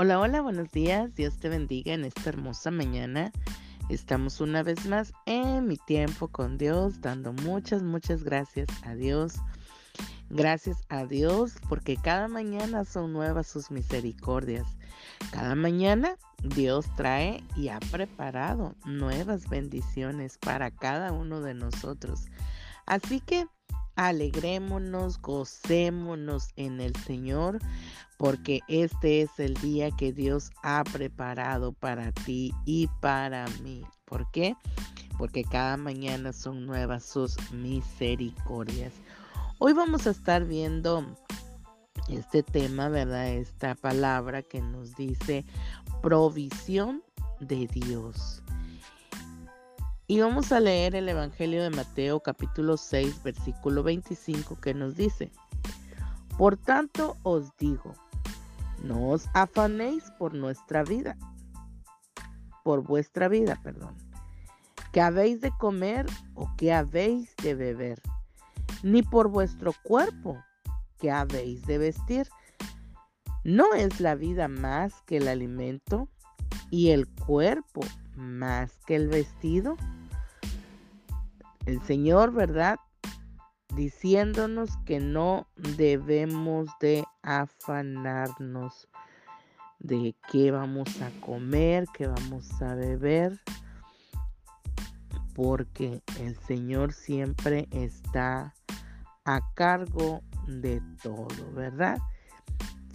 Hola, hola, buenos días. Dios te bendiga en esta hermosa mañana. Estamos una vez más en mi tiempo con Dios, dando muchas, muchas gracias a Dios. Gracias a Dios porque cada mañana son nuevas sus misericordias. Cada mañana Dios trae y ha preparado nuevas bendiciones para cada uno de nosotros. Así que alegrémonos, gocémonos en el Señor, porque este es el día que Dios ha preparado para ti y para mí. ¿Por qué? Porque cada mañana son nuevas sus misericordias. Hoy vamos a estar viendo este tema, ¿verdad? Esta palabra que nos dice provisión de Dios. Y vamos a leer el Evangelio de Mateo capítulo 6 versículo 25 que nos dice, Por tanto os digo, no os afanéis por nuestra vida, por vuestra vida, perdón, que habéis de comer o que habéis de beber, ni por vuestro cuerpo, que habéis de vestir. ¿No es la vida más que el alimento y el cuerpo más que el vestido? El Señor, ¿verdad? Diciéndonos que no debemos de afanarnos de qué vamos a comer, qué vamos a beber, porque el Señor siempre está a cargo de todo, ¿verdad?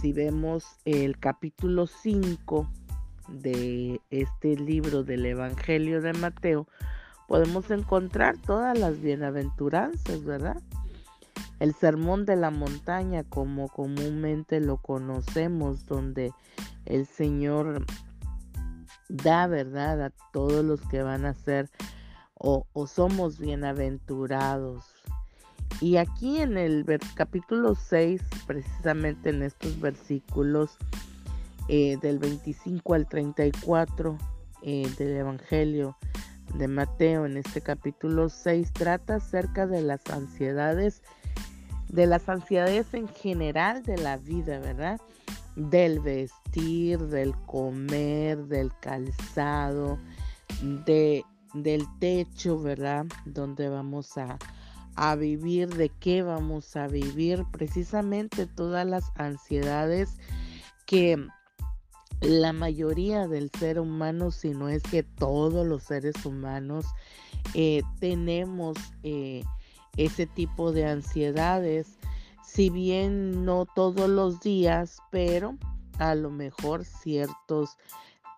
Si vemos el capítulo 5 de este libro del Evangelio de Mateo, podemos encontrar todas las bienaventuranzas, ¿verdad? El sermón de la montaña, como comúnmente lo conocemos, donde el Señor da verdad a todos los que van a ser o, somos bienaventurados. Y aquí en el capítulo 6, precisamente en estos versículos eh, del 25 al 34 eh, del Evangelio, de Mateo en este capítulo 6 trata acerca de las ansiedades, de las ansiedades en general de la vida, ¿verdad? Del vestir, del comer, del calzado, de, del techo, ¿verdad? Donde vamos a, a vivir, de qué vamos a vivir, precisamente todas las ansiedades que la mayoría del ser humano, si no es que todos los seres humanos, eh, tenemos eh, ese tipo de ansiedades, si bien no todos los días, pero a lo mejor ciertos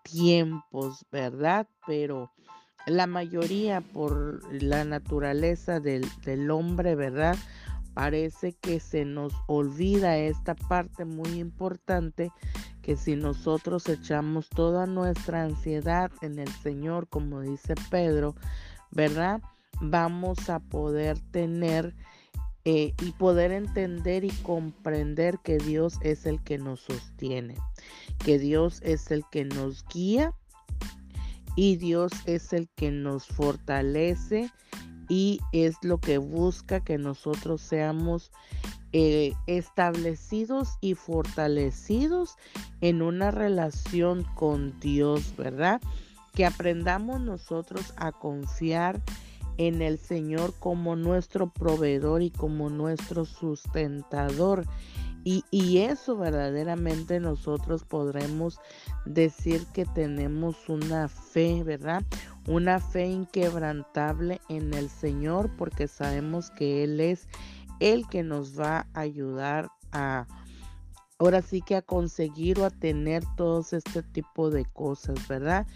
tiempos, ¿verdad? Pero la mayoría por la naturaleza del, del hombre, ¿verdad? Parece que se nos olvida esta parte muy importante que si nosotros echamos toda nuestra ansiedad en el Señor, como dice Pedro, ¿verdad? Vamos a poder tener eh, y poder entender y comprender que Dios es el que nos sostiene, que Dios es el que nos guía y Dios es el que nos fortalece y es lo que busca que nosotros seamos eh, establecidos y fortalecidos en una relación con Dios, ¿verdad? Que aprendamos nosotros a confiar en el Señor como nuestro proveedor y como nuestro sustentador. Y, eso verdaderamente nosotros podremos decir que tenemos una fe, ¿verdad? Una fe inquebrantable en el Señor porque sabemos que Él es el que nos va a ayudar a, ahora sí que a conseguir o a tener todos este tipo de cosas, ¿verdad?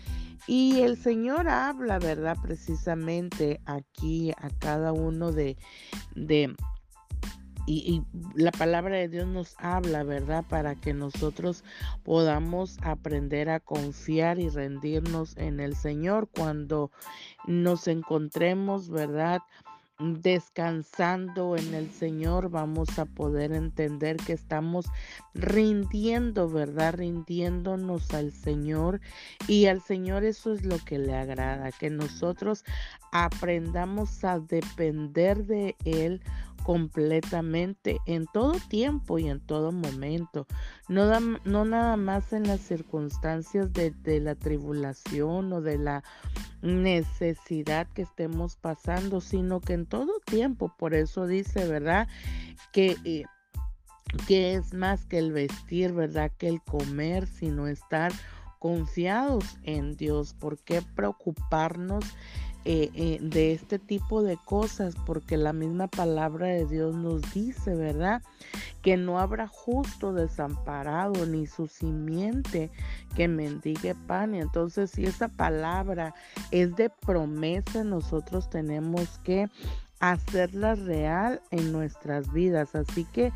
Y el Señor habla, ¿verdad? Precisamente aquí a cada uno de, de y, la palabra de Dios nos habla, ¿verdad? Para que nosotros podamos aprender a confiar y rendirnos en el Señor cuando nos encontremos, ¿verdad? descansando en el Señor, vamos a poder entender que estamos rindiendo, ¿verdad? Rindiéndonos al Señor. Y al Señor eso es lo que le agrada, que nosotros aprendamos a depender de Él completamente en todo tiempo y en todo momento. No, no nada más en las circunstancias de, la tribulación o de la necesidad que estemos pasando, sino que en todo tiempo. Por eso dice, ¿verdad? Que... Eh, que es más que el vestir, ¿verdad? Que el comer, sino estar confiados en Dios. ¿Por qué preocuparnos eh, eh, de este tipo de cosas? Porque la misma palabra de Dios nos dice, ¿verdad? Que no habrá justo desamparado ni su simiente que mendigue pan. Y entonces, si esa palabra es de promesa, nosotros tenemos que hacerla real en nuestras vidas. Así que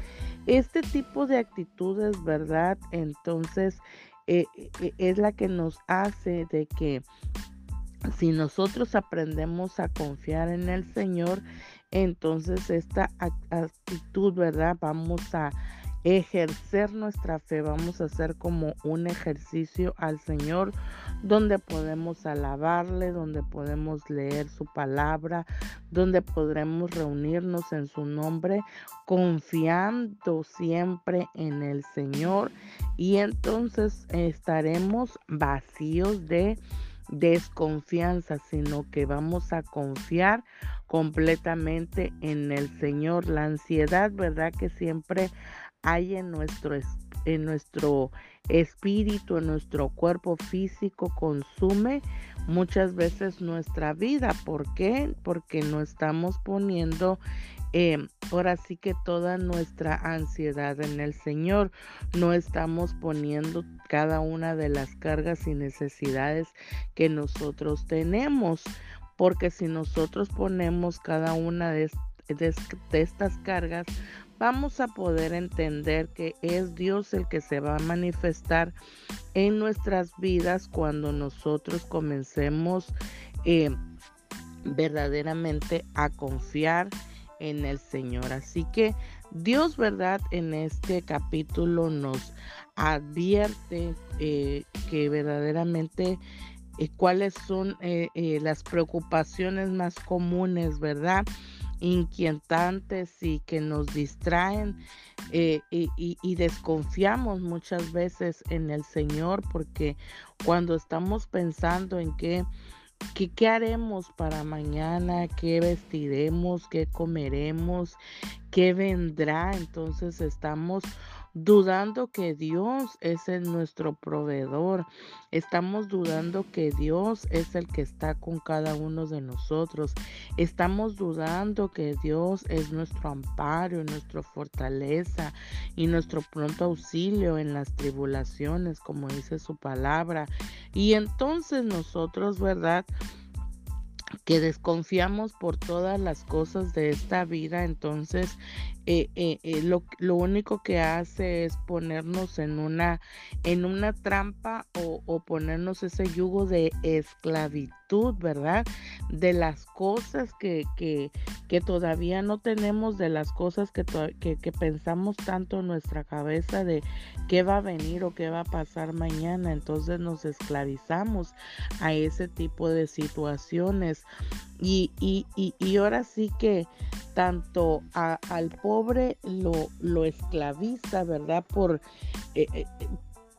este tipo de actitudes, ¿verdad? Entonces eh, es la que nos hace de que si nosotros aprendemos a confiar en el Señor, entonces esta actitud, ¿verdad? Vamos a ejercer nuestra fe, vamos a hacer como un ejercicio al Señor donde podemos alabarle, donde podemos leer su palabra, donde podremos reunirnos en su nombre, confiando siempre en el Señor y entonces estaremos vacíos de desconfianza, sino que vamos a confiar completamente en el Señor. La ansiedad, ¿verdad? Que siempre hay en nuestro, en nuestro espíritu, nuestro cuerpo físico, consume muchas veces nuestra vida. ¿Por qué? Porque no estamos poniendo eh, ahora sí que toda nuestra ansiedad en el Señor. No estamos poniendo cada una de las cargas y necesidades que nosotros tenemos. Porque si nosotros ponemos cada una de, de estas cargas, vamos a poder entender que es Dios el que se va a manifestar en nuestras vidas cuando nosotros comencemos eh, verdaderamente a confiar en el Señor. Así que Dios, ¿verdad? En este capítulo nos advierte eh, que verdaderamente eh, cuáles son las preocupaciones más comunes, ¿verdad? Inquietantes y que nos distraen eh, y, desconfiamos muchas veces en el Señor porque cuando estamos pensando en qué, qué haremos para mañana, qué vestiremos, qué comeremos, qué vendrá, entonces estamos dudando que Dios es el nuestro proveedor. Estamos dudando que Dios es el que está con cada uno de nosotros. Estamos dudando que Dios es nuestro amparo, nuestra fortaleza y nuestro pronto auxilio en las tribulaciones, como dice su palabra. Y entonces nosotros, ¿verdad? Que desconfiamos por todas las cosas de esta vida, entonces eh, eh, eh, lo, lo, único que hace es ponernos en una, en una trampa o, o, ponernos ese yugo de esclavitud, ¿verdad? De las cosas que, que, que todavía no tenemos, de las cosas que, que, que pensamos tanto en nuestra cabeza de qué va a venir o qué va a pasar mañana. Entonces nos esclavizamos a ese tipo de situaciones. Y, y, y, y ahora sí que tanto al pobre lo, lo, esclaviza, ¿verdad? Por, eh, eh,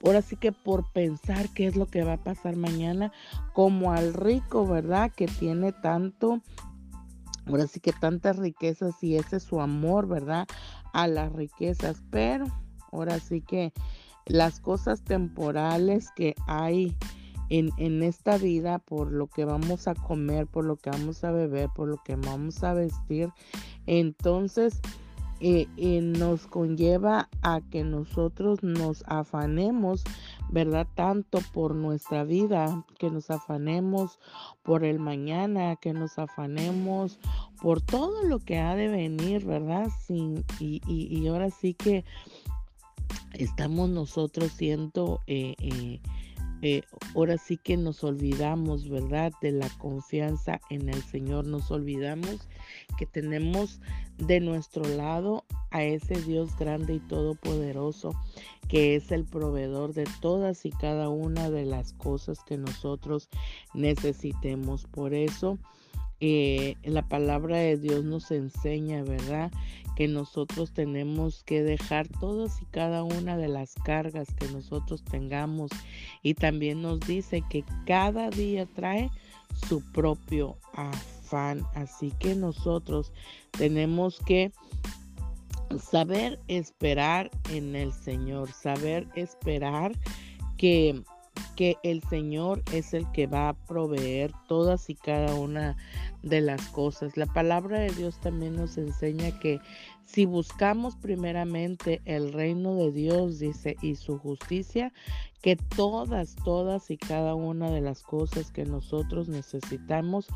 ahora sí que por pensar qué es lo que va a pasar mañana, como al rico, ¿verdad? Que tiene tanto, ahora sí que tantas riquezas y ese es su amor, ¿verdad? A las riquezas, pero ahora sí que las cosas temporales que hay en, esta vida por lo que vamos a comer, por lo que vamos a beber, por lo que vamos a vestir. Entonces, eh, eh, nos conlleva a que nosotros nos afanemos, ¿verdad? Tanto por nuestra vida, que nos afanemos por el mañana, que nos afanemos por todo lo que ha de venir, ¿verdad? Y, y, ahora sí que estamos nosotros siendo... Eh, eh, ahora sí que nos olvidamos, ¿verdad? De la confianza en el Señor. Nos olvidamos que tenemos de nuestro lado a ese Dios grande y todopoderoso, que es el proveedor de todas y cada una de las cosas que nosotros necesitemos. Por eso eh, la palabra de Dios nos enseña, ¿verdad? Que nosotros tenemos que dejar todas y cada una de las cargas que nosotros tengamos. Y también nos dice que cada día trae su propio afán. Así que nosotros tenemos que saber esperar en el Señor, saber esperar que que el Señor es el que va a proveer todas y cada una de las cosas. La palabra de Dios también nos enseña que si buscamos primeramente el reino de Dios, dice, y su justicia, que todas, todas y cada una de las cosas que nosotros necesitamos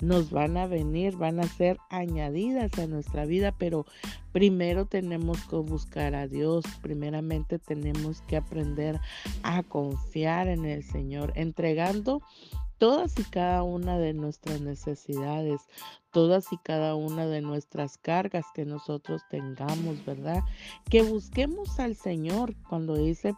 nos van a venir, van a ser añadidas a nuestra vida, pero primero tenemos que buscar a Dios, primeramente tenemos que aprender a confiar en el Señor, entregando todas y cada una de nuestras necesidades, todas y cada una de nuestras cargas que nosotros tengamos, ¿verdad? Que busquemos al Señor cuando dice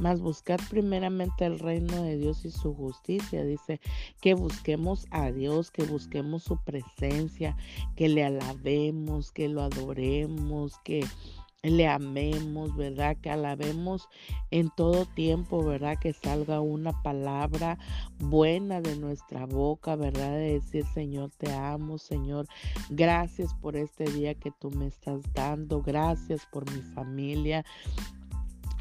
más buscar primeramente el reino de Dios y su justicia. Dice que busquemos a Dios, que busquemos su presencia, que le alabemos, que lo adoremos, que le amemos, ¿verdad? Que alabemos en todo tiempo, ¿verdad? Que salga una palabra buena de nuestra boca, ¿verdad? De decir, Señor, te amo, Señor. Gracias por este día que tú me estás dando. Gracias por mi familia.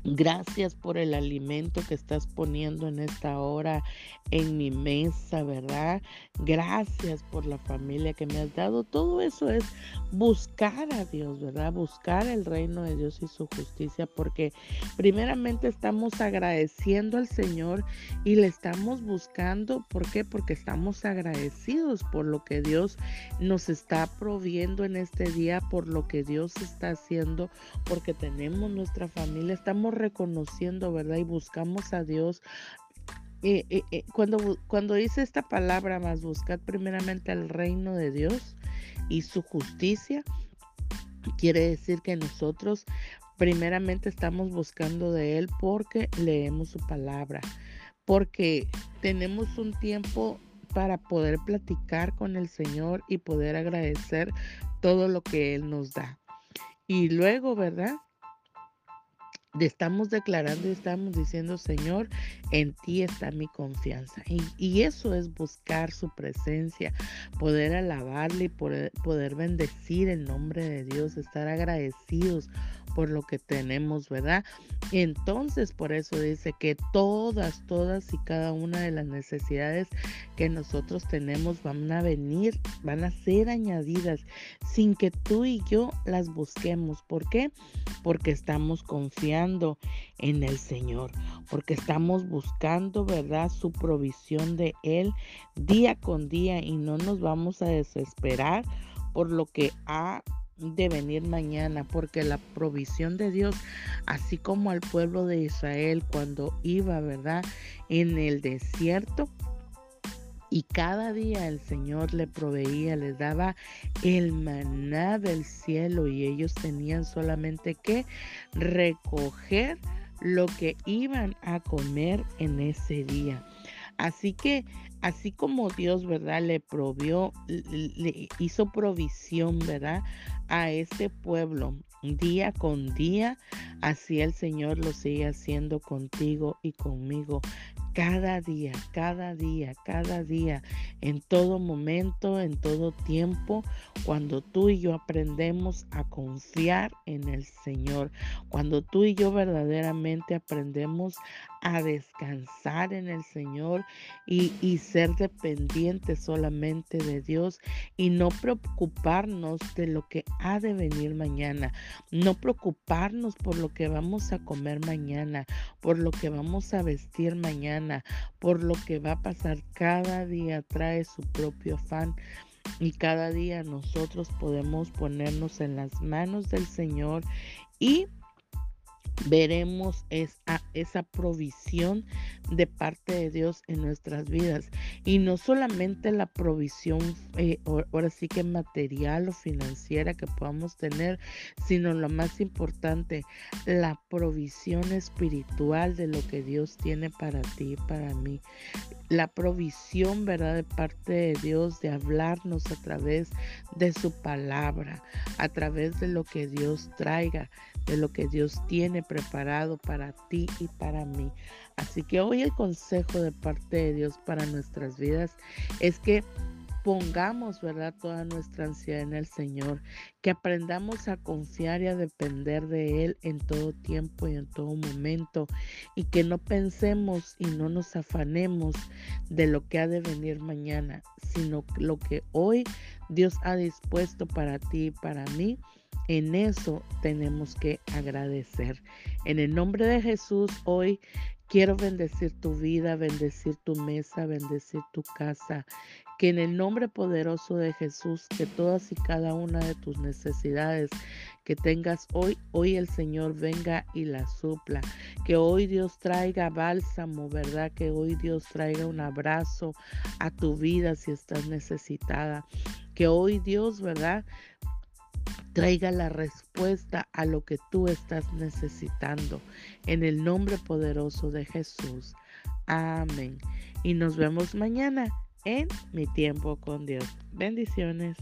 Gracias por el alimento que estás poniendo en esta hora en mi mesa, ¿verdad? Gracias por la familia que me has dado. Todo eso es buscar a Dios, ¿verdad? Buscar el reino de Dios y su justicia, porque primeramente estamos agradeciendo al Señor y le estamos buscando. ¿Por qué? Porque estamos agradecidos por lo que Dios nos está proviendo en este día, por lo que Dios está haciendo, porque tenemos nuestra familia, estamos reconociendo, ¿verdad? Y buscamos a Dios. Eh, eh, eh, cuando, cuando dice esta palabra más, buscar primeramente el reino de Dios y su justicia, quiere decir que nosotros primeramente estamos buscando de Él porque leemos su palabra, porque tenemos un tiempo para poder platicar con el Señor y poder agradecer todo lo que Él nos da. Y luego, ¿verdad? Estamos declarando y estamos diciendo, Señor, en ti está mi confianza. Y, y, eso es buscar su presencia, poder alabarle y poder, poder bendecir el nombre de Dios, estar agradecidos por lo que tenemos, ¿verdad? Entonces, por eso dice que todas, todas y cada una de las necesidades que nosotros tenemos van a venir, van a ser añadidas sin que tú y yo las busquemos. ¿Por qué? Porque estamos confiando en el Señor, porque estamos buscando, ¿verdad? Su provisión de Él día con día y no nos vamos a desesperar por lo que ha de venir mañana, porque la provisión de Dios, así como al pueblo de Israel cuando iba, ¿verdad? En el desierto, y cada día el Señor le proveía, les daba el maná del cielo y ellos tenían solamente que recoger lo que iban a comer en ese día. Así que así como Dios, ¿verdad? Le provió, le hizo provisión, ¿verdad? A este pueblo día con día, así el Señor lo sigue haciendo contigo y conmigo cada día, cada día, cada día, en todo momento, en todo tiempo, cuando tú y yo aprendemos a confiar en el Señor, cuando tú y yo verdaderamente aprendemos a descansar en el Señor y, y ser dependientes solamente de Dios y no preocuparnos de lo que ha de venir mañana, no preocuparnos por lo que vamos a comer mañana, por lo que vamos a vestir mañana, por lo que va a pasar cada día trae su propio afán. Y cada día nosotros podemos ponernos en las manos del Señor y veremos esa, esa provisión de parte de Dios en nuestras vidas. Y no solamente la provisión, eh, ahora sí que material o financiera que podamos tener, sino lo más importante, la provisión espiritual de lo que Dios tiene para ti y para mí. La provisión, ¿verdad?, de parte de Dios de hablarnos a través de su palabra, a través de lo que Dios traiga, de lo que Dios tiene preparado para ti y para mí. Así que hoy el consejo de parte de Dios para nuestras vidas es que pongamos, ¿verdad?, toda nuestra ansiedad en el Señor, que aprendamos a confiar y a depender de Él en todo tiempo y en todo momento, y que no pensemos y no nos afanemos de lo que ha de venir mañana, sino lo que hoy Dios ha dispuesto para ti y para mí en eso tenemos que agradecer. En el nombre de Jesús, hoy quiero bendecir tu vida, bendecir tu mesa, bendecir tu casa. Que en el nombre poderoso de Jesús, que todas y cada una de tus necesidades que tengas hoy, hoy el Señor venga y la supla. Que hoy Dios traiga bálsamo, ¿verdad? Que hoy Dios traiga un abrazo a tu vida si estás necesitada. Que hoy Dios, ¿verdad? Traiga la respuesta a lo que tú estás necesitando. En el nombre poderoso de Jesús. Amén. Y nos vemos mañana en mi tiempo con Dios. Bendiciones.